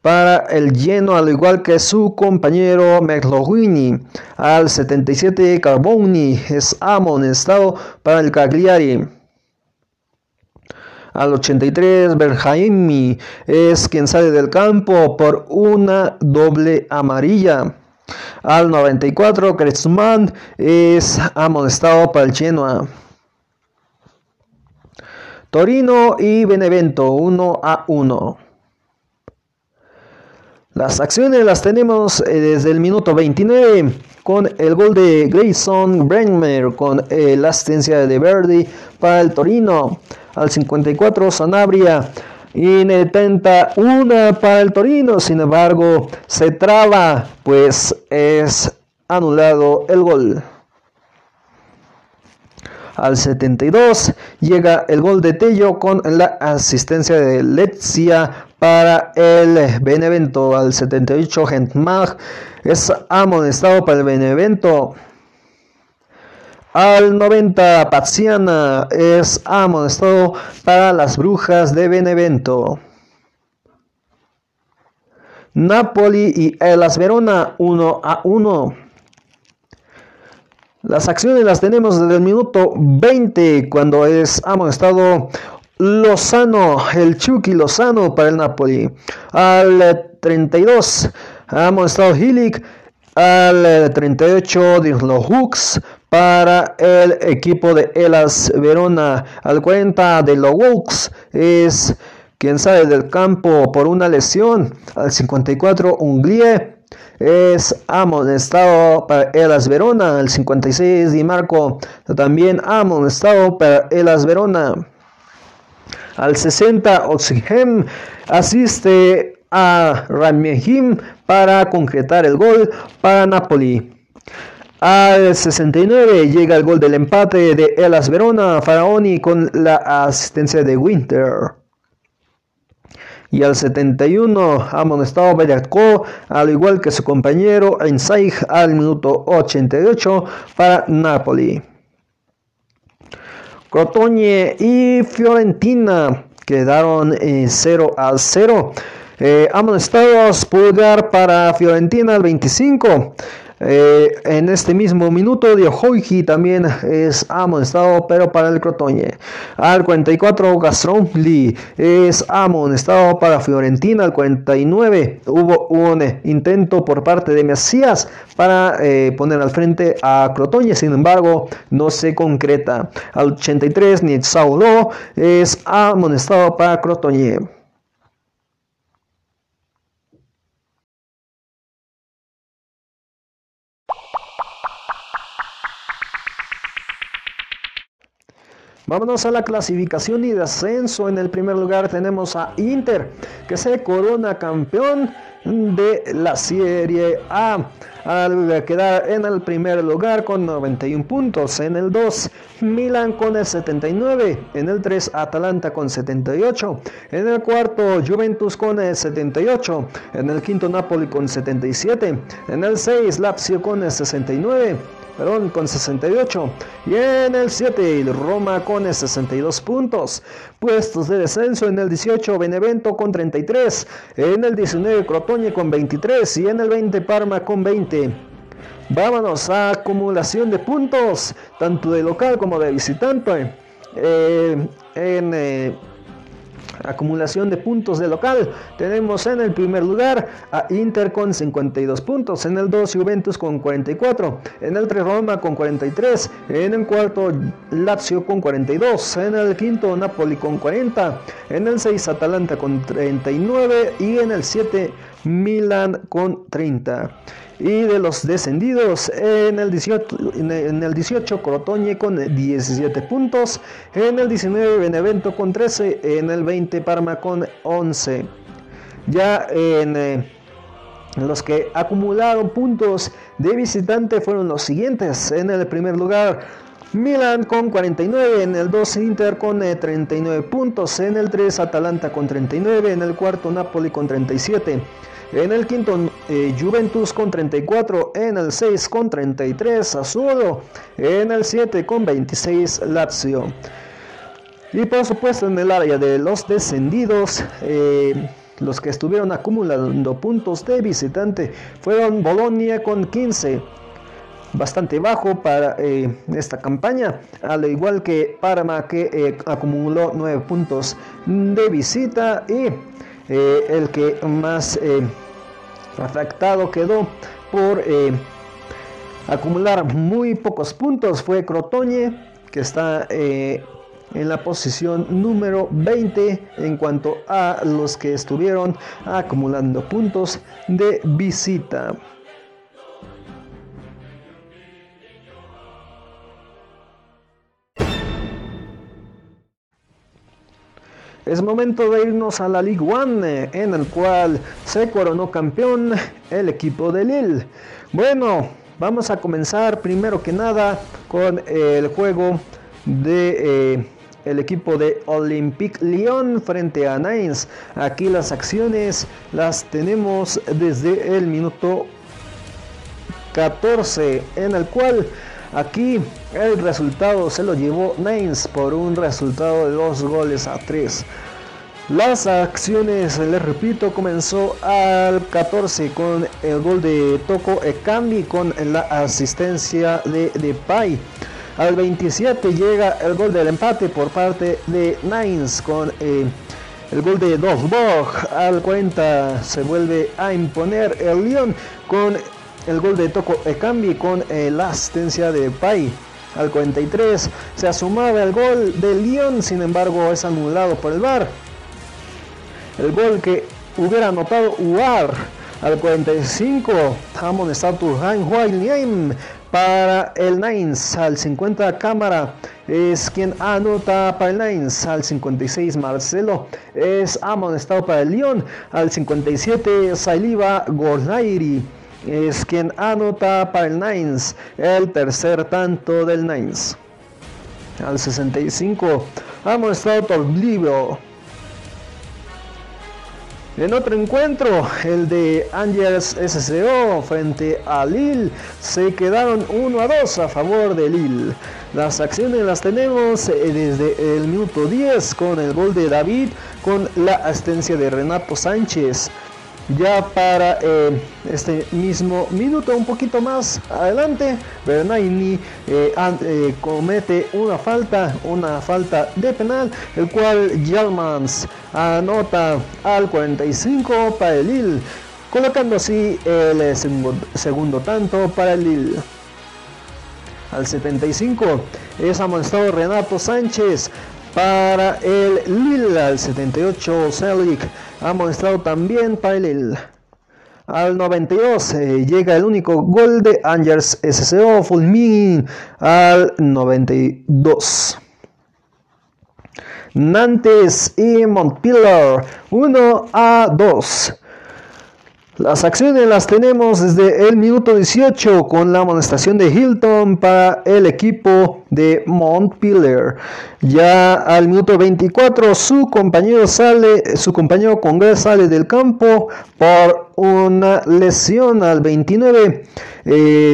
para el lleno, al igual que su compañero McLaughlin. Al 77 Carboni es amonestado para el Cagliari. Al 83, Berjaimi es quien sale del campo por una doble amarilla. Al 94, Kretzmann es amonestado para el Genoa. Torino y Benevento 1 a 1. Las acciones las tenemos eh, desde el minuto 29 con el gol de Grayson Bremer con eh, la asistencia de Verdi para el Torino. Al 54 Sanabria intenta una para el Torino, sin embargo se traba, pues es anulado el gol. Al 72 llega el gol de Tello con la asistencia de Lezia para el Benevento. Al 78 Gentmag es amonestado para el Benevento. Al 90 Paziana es amonestado para las brujas de Benevento. Napoli y Elas Verona 1 a 1. Las acciones las tenemos desde el minuto 20 cuando es amonestado Lozano, el Chucky Lozano para el Napoli. Al 32 amonestado Hillick. Al 38 los Hooks para el equipo de Elas Verona. Al 40 de los Hooks es quien sale del campo por una lesión. Al 54 Unglie es amonestado para Elas Verona. El 56 Di Marco también amonestado para Elas Verona. Al 60 Oxigem asiste a Ramehim para concretar el gol para Napoli. Al 69 llega el gol del empate de Elas Verona, Faraoni con la asistencia de Winter y al 71 amonestado Bellarco, al igual que su compañero Einsaig al minuto 88 para Napoli. Crotone y Fiorentina quedaron en 0 a 0. Eh, amonestados Pulgar para Fiorentina al 25. Eh, en este mismo minuto, Diojoiki también es amonestado, pero para el Crotoñe. Al 44, Gastronli es amonestado para Fiorentina. Al 49, hubo un intento por parte de Mesías para eh, poner al frente a Crotoñe, sin embargo, no se concreta. Al 83, Nitzaudo es amonestado para Crotoñe. Vámonos a la clasificación y descenso. En el primer lugar tenemos a Inter, que se corona campeón de la Serie A. Al quedar en el primer lugar con 91 puntos. En el 2, Milan con el 79. En el 3, Atalanta con 78. En el cuarto, Juventus con el 78. En el quinto, Napoli con 77. En el 6, Lazio con el 69 perdón, con 68. Y en el 7, Roma con 62 puntos. Puestos de descenso en el 18, Benevento con 33. En el 19, Crotoñe con 23. Y en el 20, Parma con 20. Vámonos a acumulación de puntos, tanto de local como de visitante. Eh, en. Eh, acumulación de puntos de local. Tenemos en el primer lugar a Inter con 52 puntos, en el 2 Juventus con 44, en el 3 Roma con 43, en el cuarto Lazio con 42, en el quinto Napoli con 40, en el 6 Atalanta con 39 y en el 7 Milan con 30. Y de los descendidos, en el 18, en el 18 Crotoñe con 17 puntos, en el 19 Benevento con 13, en el 20 Parma con 11. Ya en... Eh, los que acumularon puntos de visitante fueron los siguientes. En el primer lugar, Milan con 49, en el 2 Inter con 39 eh, puntos, en el 3 Atalanta con 39, en el cuarto Napoli con 37. En el quinto, eh, Juventus con 34. En el 6 con 33, Sassuolo. En el 7 con 26, Lazio. Y por supuesto en el área de los descendidos, eh, los que estuvieron acumulando puntos de visitante fueron Bolonia con 15. Bastante bajo para eh, esta campaña, al igual que Parma que eh, acumuló 9 puntos de visita y eh, el que más afectado quedó por acumular muy pocos puntos fue Crotoñe que está en la posición número 20 en cuanto a los que estuvieron acumulando puntos de visita. Es momento de irnos a la Ligue 1, en el cual se coronó campeón el equipo de Lille. Bueno, vamos a comenzar primero que nada con el juego de eh, el equipo de Olympique Lyon frente a Nice. Aquí las acciones las tenemos desde el minuto 14, en el cual Aquí el resultado se lo llevó Nains por un resultado de dos goles a tres. Las acciones, les repito, comenzó al 14 con el gol de Toco Ekambi con la asistencia de Depay. Al 27 llega el gol del empate por parte de Nines con eh, el gol de Dosborg. Al 40 se vuelve a imponer el Lyon con el gol de Toco Ekambi con eh, la asistencia de Pai. Al 43 se asumaba el gol de Lyon, sin embargo es anulado por el VAR. El gol que hubiera anotado UAR al 45, Statu Han para el Nines. Al 50, Cámara es quien anota para el Nines. Al 56, Marcelo es amonestado para el Lyon. Al 57, Saliba Gornairi es quien anota para el Nines, el tercer tanto del Nines. Al 65 ha mostrado Torblivio. En otro encuentro, el de Angels SCO frente a Lille, se quedaron 1 a 2 a favor de Lille. Las acciones las tenemos eh, desde el minuto 10 con el gol de David, con la asistencia de Renato Sánchez ya para eh, este mismo minuto, un poquito más adelante, Bernaini eh, eh, comete una falta, una falta de penal, el cual Jalmans anota al 45 para el Lille, colocando así el segundo, segundo tanto para el Lille. Al 75 es amonestado Renato Sánchez para el Lille. Al 78 Celic ha mostrado también para el al 92 eh, llega el único gol de Angers SCO Fulmin al 92. Nantes y Montpellier 1 a 2. Las acciones las tenemos desde el minuto 18 con la amonestación de Hilton para el equipo de Montpellier. Ya al minuto 24 su compañero sale, su compañero Congress sale del campo por una lesión al 29.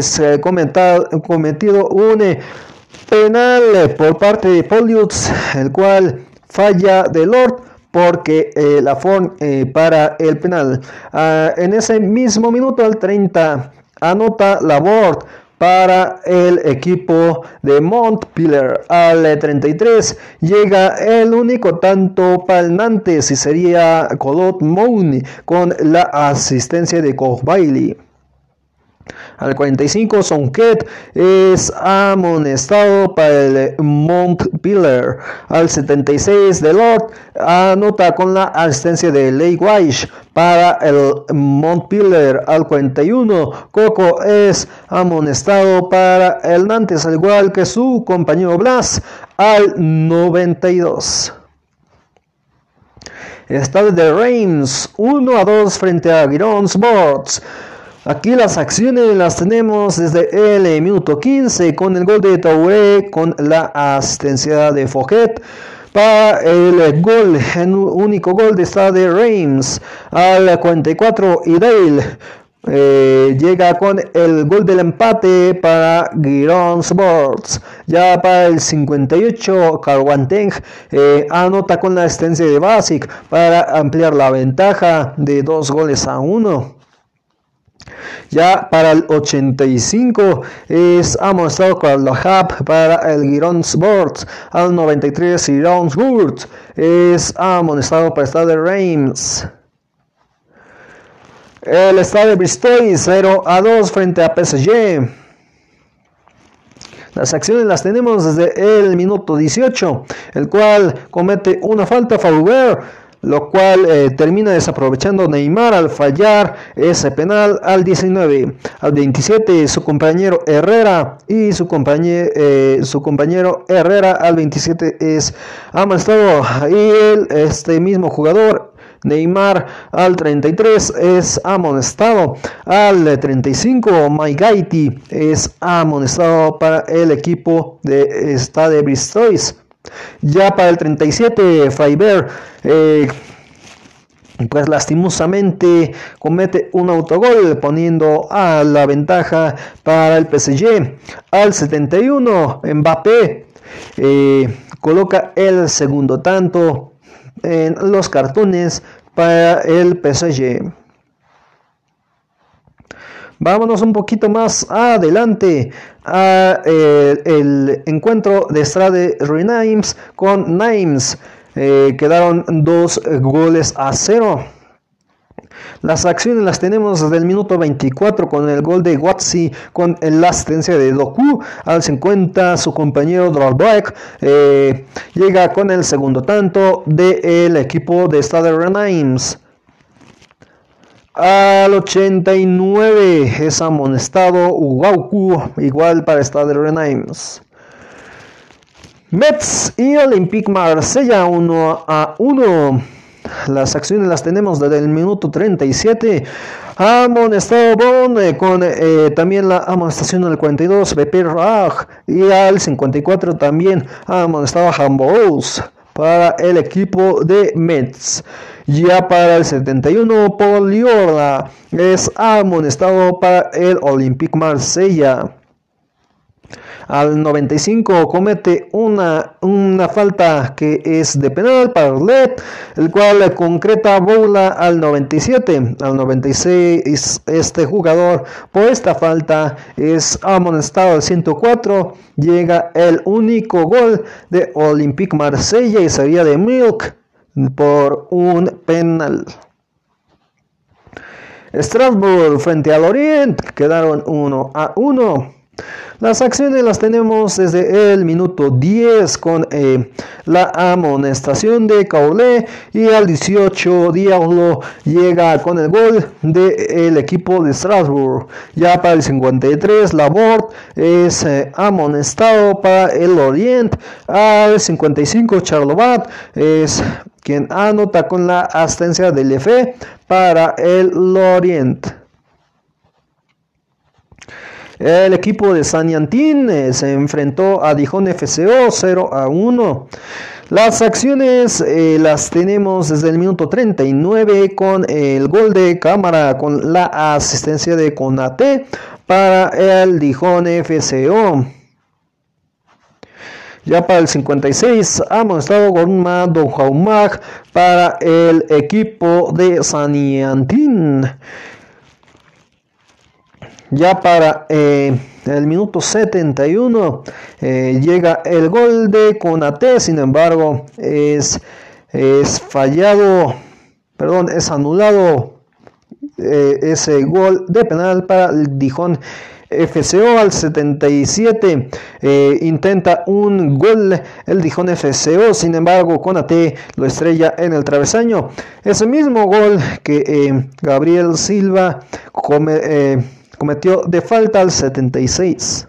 se ha cometido un penal por parte de Polius, el cual falla de Lord porque eh, la forma eh, para el penal. Ah, en ese mismo minuto, al 30, anota la board para el equipo de Montpellier. Al 33 llega el único tanto para el Nantes y sería Colot Mooney con la asistencia de Koch. Al 45, Sonket es amonestado para el Montpellier. Al 76, Delort anota con la asistencia de Lake Weish para el Montpellier. Al 41, Coco es amonestado para el Nantes, al igual que su compañero Blas. Al 92. Estado de Reims 1 a 2 frente a Giron Sports. Aquí las acciones las tenemos desde el minuto 15 con el gol de Touré, con la asistencia de Foget. Para el gol, el único gol de esta de Reims al 44 y Dale eh, llega con el gol del empate para Giron Sports. Ya para el 58, Carwanteng eh, anota con la asistencia de Basic para ampliar la ventaja de dos goles a uno. Ya para el 85 es amonestado con los Hub para el Girons Sports. Al 93 Girons Sports es amonestado para el Stade Reims. El Stade Bristol 0 a 2 frente a PSG. Las acciones las tenemos desde el minuto 18, el cual comete una falta favor lo cual eh, termina desaprovechando Neymar al fallar ese penal al 19. Al 27 su compañero Herrera y su compañero, eh, su compañero Herrera al 27 es amonestado y este mismo jugador Neymar al 33 es amonestado. Al 35 Maigaiti es amonestado para el equipo de Stade Bristois. Ya para el 37, Freiberg, eh, pues lastimosamente comete un autogol poniendo a la ventaja para el PSG. Al 71, Mbappé eh, coloca el segundo tanto en los cartones para el PSG. Vámonos un poquito más adelante a eh, el encuentro de Strade Renaims con Nimes. Eh, quedaron dos goles a cero. Las acciones las tenemos desde el minuto 24 con el gol de Watsi con la asistencia de Doku. Al 50 su compañero Drawback eh, llega con el segundo tanto del equipo de Stade Renaims. Al 89 es amonestado Ugauku, igual para Stade Renaims. Mets y Olympique Marsella 1 a 1. Las acciones las tenemos desde el minuto 37. Amonestado Bon eh, con eh, también la amonestación del 42 BP Raj y al 54 también amonestado Hambos para el equipo de Mets. Ya para el 71, Paul Liorda es amonestado para el Olympique Marsella. Al 95 comete una, una falta que es de penal para Let, el cual concreta bola al 97. Al 96 este jugador por esta falta es amonestado al 104. Llega el único gol de Olympique Marsella y sería de Milk por un penal. Strasbourg frente al Orient quedaron 1 a 1. Las acciones las tenemos desde el minuto 10 con eh, la amonestación de Caulé y al 18 Diablo llega con el gol del equipo de Strasbourg. Ya para el 53 Laborde es eh, amonestado para el Orient. Al 55 Charlovat es quien anota con la asistencia del EFE para el Orient. El equipo de San Yantín eh, se enfrentó a Dijon FCO 0 a 1. Las acciones eh, las tenemos desde el minuto 39 con el gol de cámara con la asistencia de Conate para el Dijon FCO. Ya para el 56 hemos estado con Don Jaumag para el equipo de San Yantín. Ya para eh, el minuto 71 eh, llega el gol de Conate, sin embargo es, es fallado, perdón, es anulado eh, ese gol de penal para el Dijon. FCO al 77 intenta un gol el Dijon FCO, sin embargo Conate lo estrella en el travesaño. Ese mismo gol que Gabriel Silva come, cometió de falta al 76.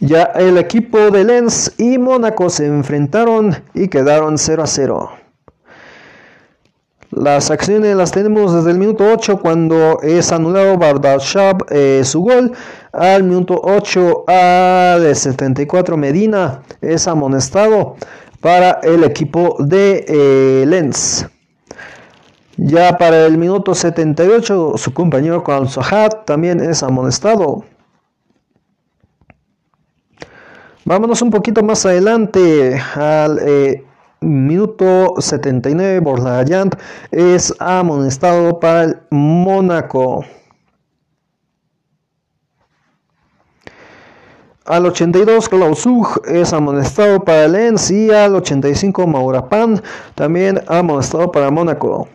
Ya el equipo de Lens y Mónaco se enfrentaron y quedaron 0 a 0. Las acciones las tenemos desde el minuto 8 cuando es anulado Bardashab eh, su gol. Al minuto 8 a de 74 Medina es amonestado para el equipo de eh, Lens. Ya para el minuto 78, su compañero Al también es amonestado. Vámonos un poquito más adelante al, eh, minuto 79, Borlayant es amonestado para el Mónaco. Al 82 Klausug es amonestado para Lens y al 85 Maurapan también amonestado para Mónaco.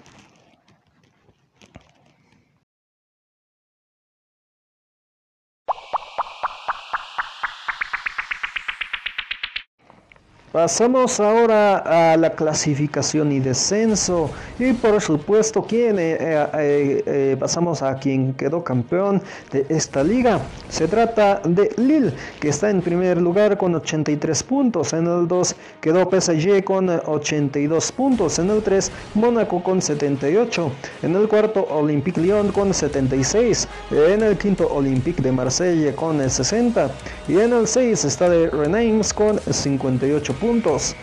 Pasamos ahora a la clasificación y descenso. Y por supuesto quien eh, eh, eh, pasamos a quien quedó campeón de esta liga. Se trata de Lille que está en primer lugar con 83 puntos, en el 2 quedó PSG con 82 puntos, en el 3 Mónaco con 78, en el cuarto Olympique Lyon con 76, en el quinto Olympique de Marsella con 60 y en el 6 está de Rennes con 58 puntos puntos.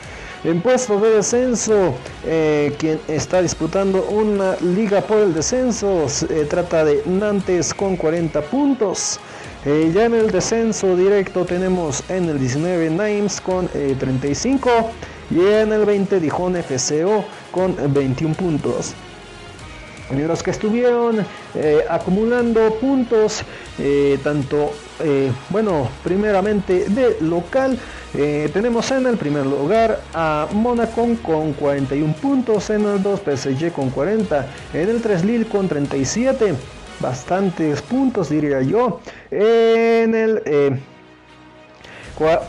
En puesto de descenso, eh, quien está disputando una liga por el descenso, se trata de Nantes con 40 puntos. Eh, ya en el descenso directo tenemos en el 19 Nimes con 35 eh, y en el 20 Dijon FCO con 21 puntos. Los que estuvieron acumulando puntos, tanto, bueno, primeramente de local, eh, tenemos en el primer lugar a Mónaco con 41 puntos, en el 2 PSG con 40, en el 3 Lille con 37, bastantes puntos diría yo. En el, eh,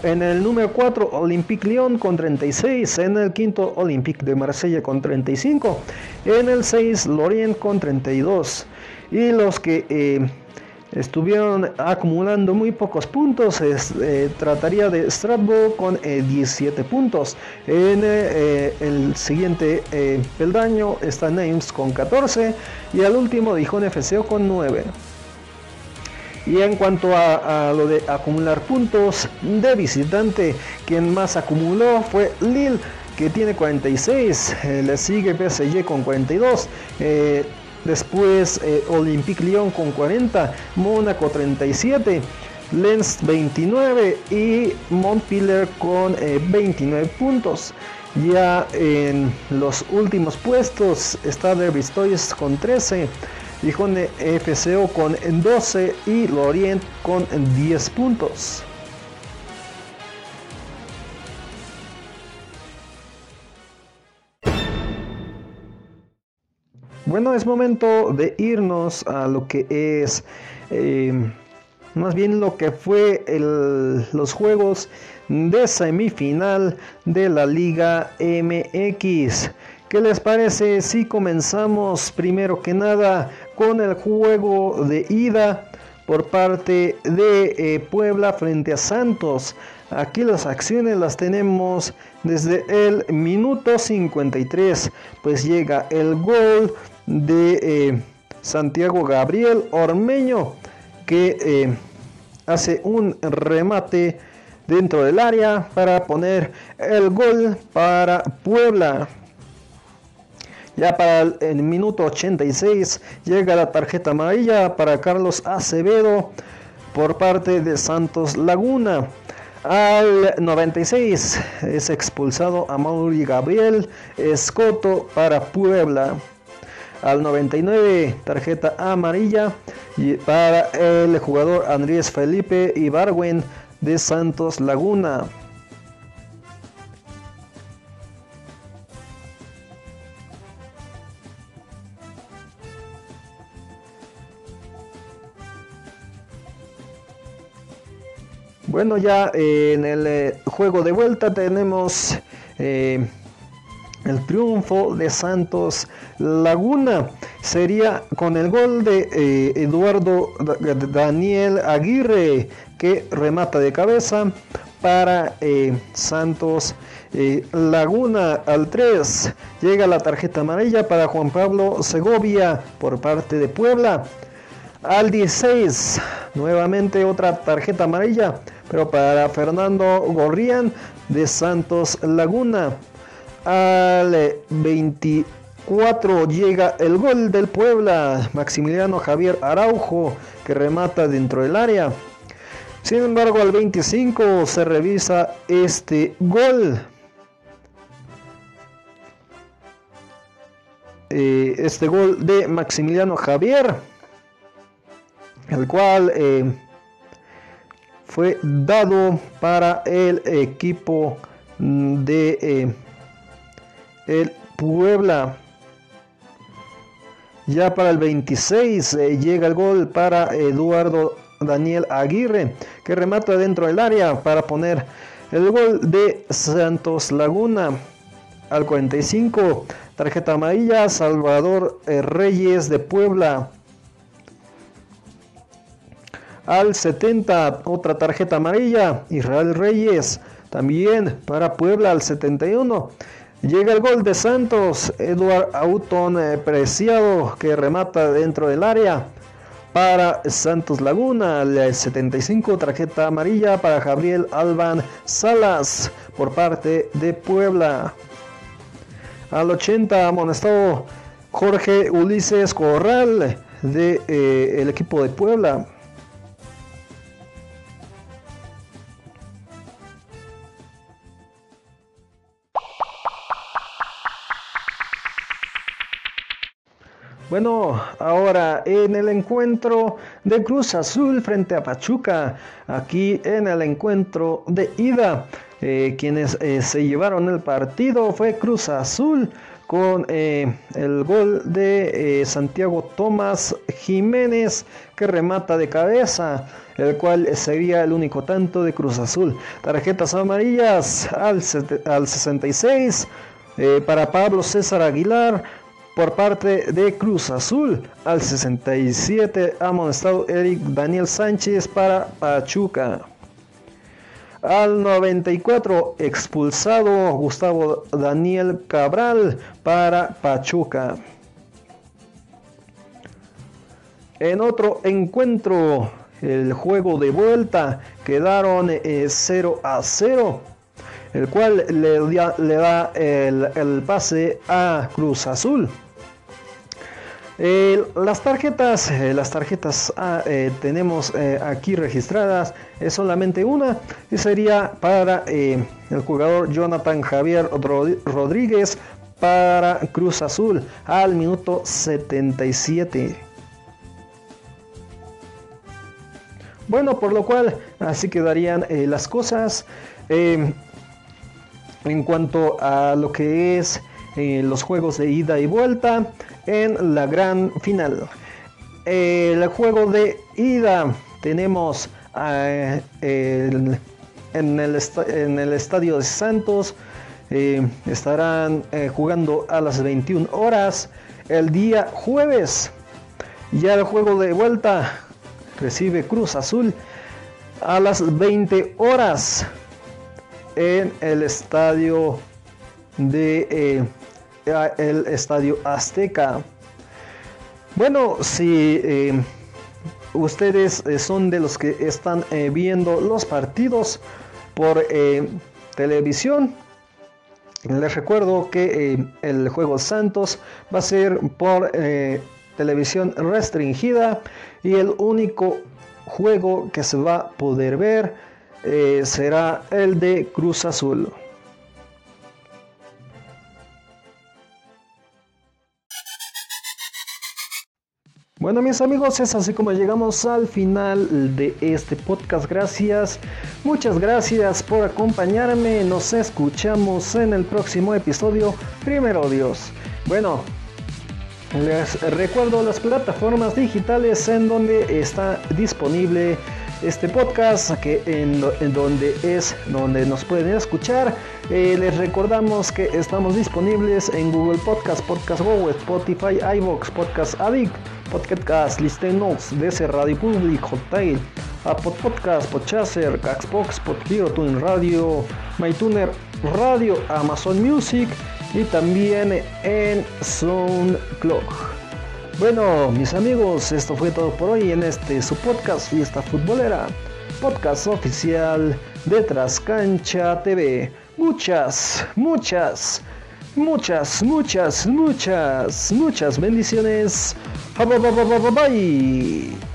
en el número 4 Olympique Lyon con 36, en el quinto Olympique de Marsella con 35, en el 6 Lorient con 32. Y los que... Eh, estuvieron acumulando muy pocos puntos. Eh, trataría de Strasbourg con 17 eh, puntos. En eh, el siguiente peldaño está Names con 14 y al último Dijon FCO con 9. Y en cuanto a, lo de acumular puntos de visitante, quien más acumuló fue Lille que tiene 46, le sigue PSG con 42. Después eh, Olympique Lyon con 40, Mónaco 37, Lens 29 y Montpellier con 29 eh, puntos. Ya en los últimos puestos está Derby con 13, Dijon FCO con 12 y Lorient con 10 puntos. Bueno, es momento de irnos a lo que es, eh, más bien lo que fue los juegos de semifinal de la Liga MX. ¿Qué les parece si comenzamos primero que nada con el juego de ida por parte de eh, Puebla frente a Santos? Aquí las acciones las tenemos desde el minuto 53, pues llega el gol de eh, Santiago Gabriel Ormeño que eh, hace un remate dentro del área para poner el gol para Puebla. Ya para el, minuto 86 llega la tarjeta amarilla para Carlos Acevedo por parte de Santos Laguna. Al 96 es expulsado a Mauri Gabriel Escoto para Puebla al 99 tarjeta amarilla para el jugador Andrés Felipe Ibarwen de Santos Laguna. Bueno, ya en el eh, juego de vuelta tenemos eh, el triunfo de Santos Laguna sería con el gol de eh, Eduardo Daniel Aguirre que remata de cabeza para eh, Santos eh, Laguna al 3. Llega la tarjeta amarilla para Juan Pablo Segovia por parte de Puebla. Al 16, nuevamente otra tarjeta amarilla, pero para Fernando Gorrián de Santos Laguna al 24 llega el gol del Puebla, Maximiliano Javier Araujo, que remata dentro del área. Sin embargo, al 25 se revisa este gol. eh, este gol de Maximiliano Javier, el cual eh, fue dado para el equipo de el Puebla. Ya para el 26 llega el gol para Eduardo Daniel Aguirre, que remata dentro del área para poner el gol de Santos Laguna. Al 45, tarjeta amarilla, Salvador eh, Reyes de Puebla. Al 70, otra tarjeta amarilla, Israel Reyes, también para Puebla al 71. Llega el gol de Santos, Eduard Auton eh, Preciado, que remata dentro del área para Santos Laguna, al 75 tarjeta amarilla para Gabriel Alban Salas por parte de Puebla. Al 80 amonestado Jorge Ulises Corral de eh, el equipo de Puebla. Bueno, ahora en el encuentro de Cruz Azul frente a Pachuca, aquí en el encuentro de ida, eh, quienes eh, se llevaron el partido fue Cruz Azul con eh, el gol de Santiago Tomás Jiménez que remata de cabeza, el cual sería el único tanto de Cruz Azul. Tarjetas amarillas al, al 66 para Pablo César Aguilar por parte de Cruz Azul. Al 67 amonestado Eric Daniel Sánchez para Pachuca. Al 94 expulsado Gustavo Daniel Cabral para Pachuca. En otro encuentro, el juego de vuelta quedaron 0 eh, a 0 el cual le, da el, pase a Cruz Azul. Eh, las tarjetas, eh, las tarjetas ah, eh, tenemos aquí registradas, es solamente una y sería para el jugador Jonathan Javier Rodríguez para Cruz Azul al minuto 77. Bueno, por lo cual así quedarían las cosas en cuanto a lo que es los juegos de ida y vuelta en la gran final. El juego de ida tenemos eh, en, el en, el estadio de Santos. Eh, estarán eh, jugando a las 21 horas el día jueves. Ya el juego de vuelta recibe Cruz Azul a las 20 horas en el estadio de el Estadio Azteca. Bueno, si eh, ustedes eh, son de los que están eh, viendo los partidos por televisión, les recuerdo que el juego Santos va a ser por televisión restringida y el único juego que se va a poder ver será el de Cruz Azul. Bueno mis amigos, es así como llegamos al final de este podcast. Gracias, muchas gracias por acompañarme. Nos escuchamos en el próximo episodio. Primero Dios. Bueno, les recuerdo las plataformas digitales en donde está disponible este podcast que en, donde es donde nos pueden escuchar eh, les recordamos que estamos disponibles en Google Podcast, Podcast Go, Spotify, iVoox, Podcast Addict Podcast, Listen Notes, DC Radio Public, Hotel, Apple Podcast, Podchaser, Xbox, Podhero, Radio, MyTuner Radio, Amazon Music y también en SoundCloud. Bueno, mis amigos, esto fue todo por hoy en este su podcast Fiesta Futbolera, podcast oficial de Trascancha TV. Muchas, muchas, muchas, muchas, muchas, muchas bendiciones. Bye.